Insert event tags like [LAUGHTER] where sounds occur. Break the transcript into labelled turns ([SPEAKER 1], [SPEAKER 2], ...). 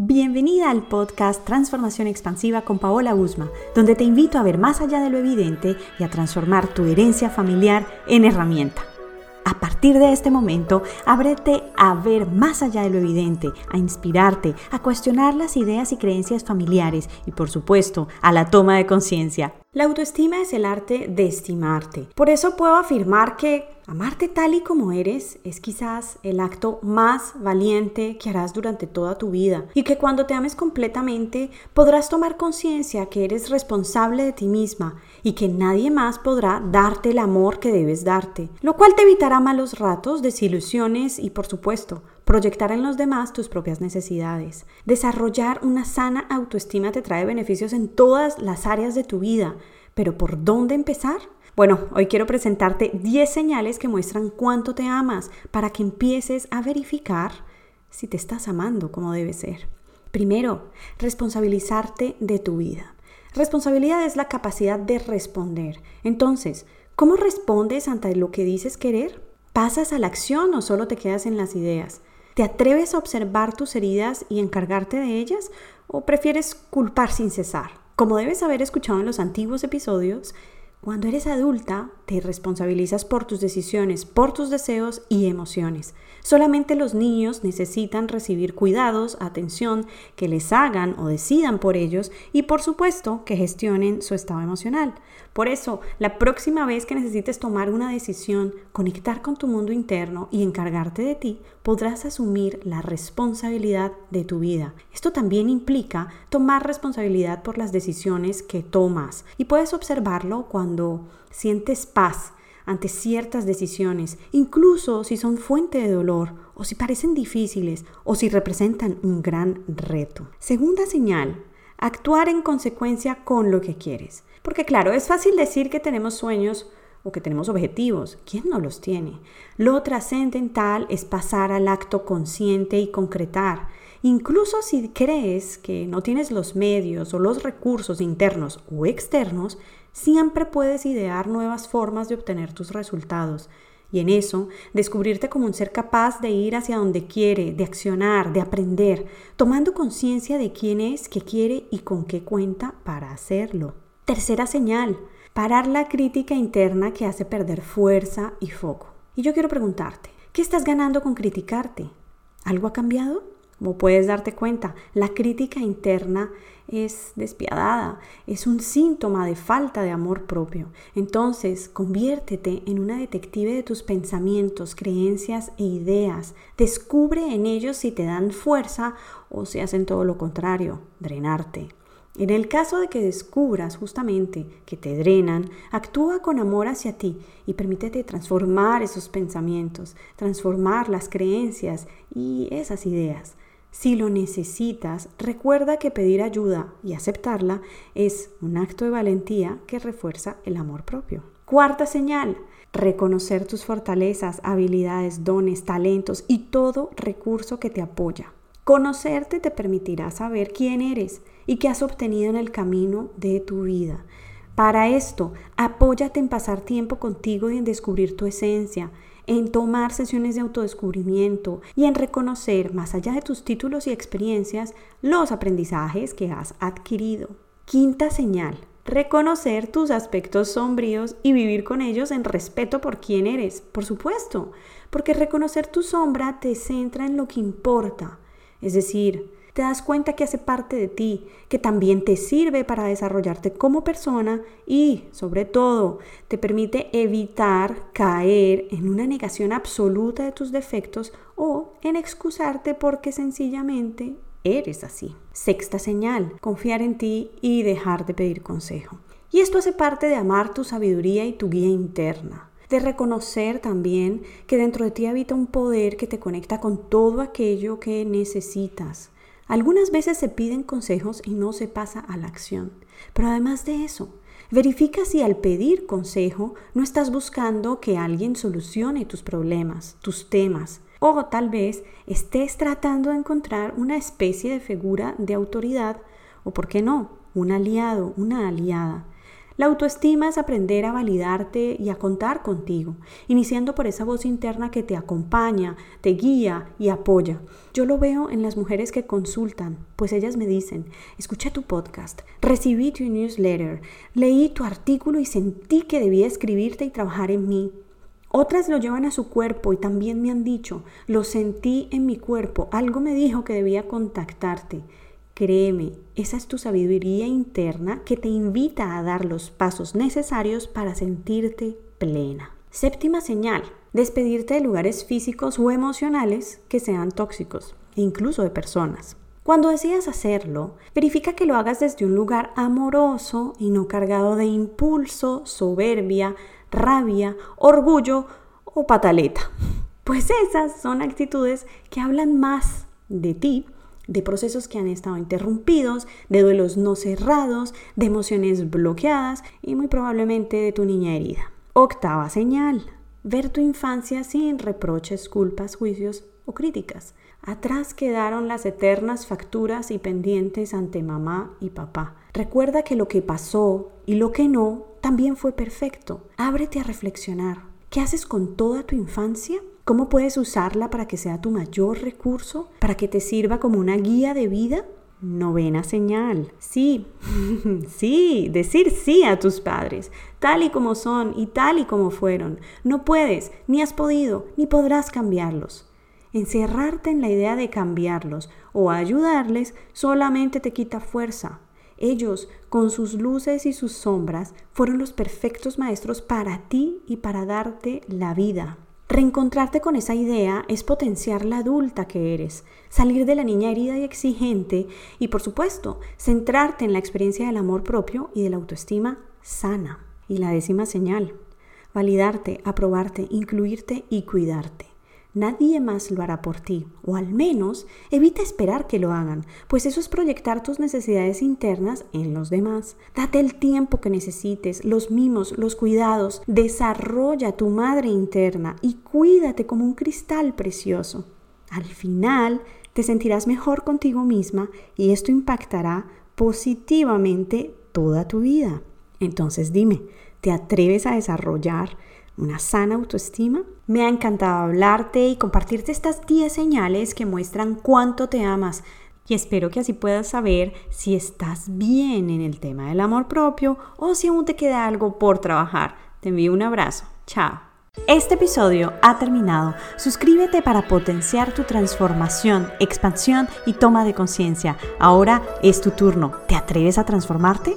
[SPEAKER 1] Bienvenida al podcast Transformación Expansiva con Paola Usma, donde te invito a ver más allá de lo evidente y a transformar tu herencia familiar en herramienta. A partir de este momento, ábrete a ver más allá de lo evidente, a inspirarte, a cuestionar las ideas y creencias familiares y, por supuesto, a la toma de conciencia. La autoestima es el arte de estimarte. Por eso puedo afirmar que Amarte tal y como eres es quizás el acto más valiente que harás durante toda tu vida y que cuando te ames completamente podrás tomar conciencia que eres responsable de ti misma y que nadie más podrá darte el amor que debes darte, lo cual te evitará malos ratos, desilusiones y por supuesto proyectar en los demás tus propias necesidades. Desarrollar una sana autoestima te trae beneficios en todas las áreas de tu vida, pero ¿por dónde empezar? Bueno, hoy quiero presentarte 10 señales que muestran cuánto te amas para que empieces a verificar si te estás amando como debe ser. Primero, responsabilizarte de tu vida. Responsabilidad es la capacidad de responder. Entonces, ¿cómo respondes ante lo que dices querer? ¿Pasas a la acción o solo te quedas en las ideas? ¿Te atreves a observar tus heridas y encargarte de ellas o prefieres culpar sin cesar? Como debes haber escuchado en los antiguos episodios, cuando eres adulta, te responsabilizas por tus decisiones, por tus deseos y emociones. Solamente los niños necesitan recibir cuidados, atención, que les hagan o decidan por ellos y por supuesto que gestionen su estado emocional. Por eso, la próxima vez que necesites tomar una decisión, conectar con tu mundo interno y encargarte de ti, podrás asumir la responsabilidad de tu vida. Esto también implica tomar responsabilidad por las decisiones que tomas y puedes observarlo cuando sientes paz ante ciertas decisiones, incluso si son fuente de dolor o si parecen difíciles o si representan un gran reto. Segunda señal, actuar en consecuencia con lo que quieres. Porque claro, es fácil decir que tenemos sueños o que tenemos objetivos. ¿Quién no los tiene? Lo trascendental es pasar al acto consciente y concretar. Incluso si crees que no tienes los medios o los recursos internos o externos, Siempre puedes idear nuevas formas de obtener tus resultados y en eso descubrirte como un ser capaz de ir hacia donde quiere, de accionar, de aprender, tomando conciencia de quién es, qué quiere y con qué cuenta para hacerlo. Tercera señal, parar la crítica interna que hace perder fuerza y foco. Y yo quiero preguntarte, ¿qué estás ganando con criticarte? ¿Algo ha cambiado? Como puedes darte cuenta, la crítica interna es despiadada, es un síntoma de falta de amor propio. Entonces, conviértete en una detective de tus pensamientos, creencias e ideas. Descubre en ellos si te dan fuerza o si hacen todo lo contrario, drenarte. En el caso de que descubras justamente que te drenan, actúa con amor hacia ti y permítete transformar esos pensamientos, transformar las creencias y esas ideas. Si lo necesitas, recuerda que pedir ayuda y aceptarla es un acto de valentía que refuerza el amor propio. Cuarta señal, reconocer tus fortalezas, habilidades, dones, talentos y todo recurso que te apoya. Conocerte te permitirá saber quién eres y qué has obtenido en el camino de tu vida. Para esto, apóyate en pasar tiempo contigo y en descubrir tu esencia, en tomar sesiones de autodescubrimiento y en reconocer, más allá de tus títulos y experiencias, los aprendizajes que has adquirido. Quinta señal, reconocer tus aspectos sombríos y vivir con ellos en respeto por quién eres, por supuesto, porque reconocer tu sombra te centra en lo que importa, es decir, te das cuenta que hace parte de ti, que también te sirve para desarrollarte como persona y, sobre todo, te permite evitar caer en una negación absoluta de tus defectos o en excusarte porque sencillamente eres así. Sexta señal, confiar en ti y dejar de pedir consejo. Y esto hace parte de amar tu sabiduría y tu guía interna de reconocer también que dentro de ti habita un poder que te conecta con todo aquello que necesitas, algunas veces se piden consejos y no se pasa a la acción. Pero además de eso, verifica si al pedir consejo no estás buscando que alguien solucione tus problemas, tus temas, o tal vez estés tratando de encontrar una especie de figura de autoridad o, por qué no, un aliado, una aliada. La autoestima es aprender a validarte y a contar contigo, iniciando por esa voz interna que te acompaña, te guía y apoya. Yo lo veo en las mujeres que consultan, pues ellas me dicen, escuché tu podcast, recibí tu newsletter, leí tu artículo y sentí que debía escribirte y trabajar en mí. Otras lo llevan a su cuerpo y también me han dicho, lo sentí en mi cuerpo, algo me dijo que debía contactarte. Créeme, esa es tu sabiduría interna que te invita a dar los pasos necesarios para sentirte plena. Séptima señal, despedirte de lugares físicos o emocionales que sean tóxicos, incluso de personas. Cuando decidas hacerlo, verifica que lo hagas desde un lugar amoroso y no cargado de impulso, soberbia, rabia, orgullo o pataleta. [LAUGHS] Pues esas son actitudes que hablan más de ti de procesos que han estado interrumpidos, de duelos no cerrados, de emociones bloqueadas y muy probablemente de tu niña herida. Octava señal, ver tu infancia sin reproches, culpas, juicios o críticas. Atrás quedaron las eternas facturas y pendientes ante mamá y papá. Recuerda que lo que pasó y lo que no también fue perfecto. Ábrete a reflexionar. ¿Qué haces con toda tu infancia? ¿Cómo puedes usarla para que sea tu mayor recurso? ¿Para que te sirva como una guía de vida? Novena señal. Sí, [LAUGHS] sí, decir sí a tus padres, tal y como son y tal y como fueron. No puedes, ni has podido, ni podrás cambiarlos. Encerrarte en la idea de cambiarlos o ayudarles solamente te quita fuerza. Ellos, con sus luces y sus sombras, fueron los perfectos maestros para ti y para darte la vida. Reencontrarte con esa idea es potenciar la adulta que eres, salir de la niña herida y exigente y por supuesto centrarte en la experiencia del amor propio y de la autoestima sana. Y la décima señal, validarte, aprobarte, incluirte y cuidarte. Nadie más lo hará por ti, o al menos evita esperar que lo hagan, pues eso es proyectar tus necesidades internas en los demás. Date el tiempo que necesites, los mimos, los cuidados, desarrolla tu madre interna y cuídate como un cristal precioso. Al final te sentirás mejor contigo misma y esto impactará positivamente toda tu vida. Entonces dime, ¿te atreves a desarrollar una sana autoestima. Me ha encantado hablarte y compartirte estas 10 señales que muestran cuánto te amas y espero que así puedas saber si estás bien en el tema del amor propio o si aún te queda algo por trabajar. Te envío un abrazo. Chao. Este episodio ha terminado. Suscríbete para potenciar tu transformación, expansión y toma de conciencia. Ahora es tu turno. ¿Te atreves a transformarte?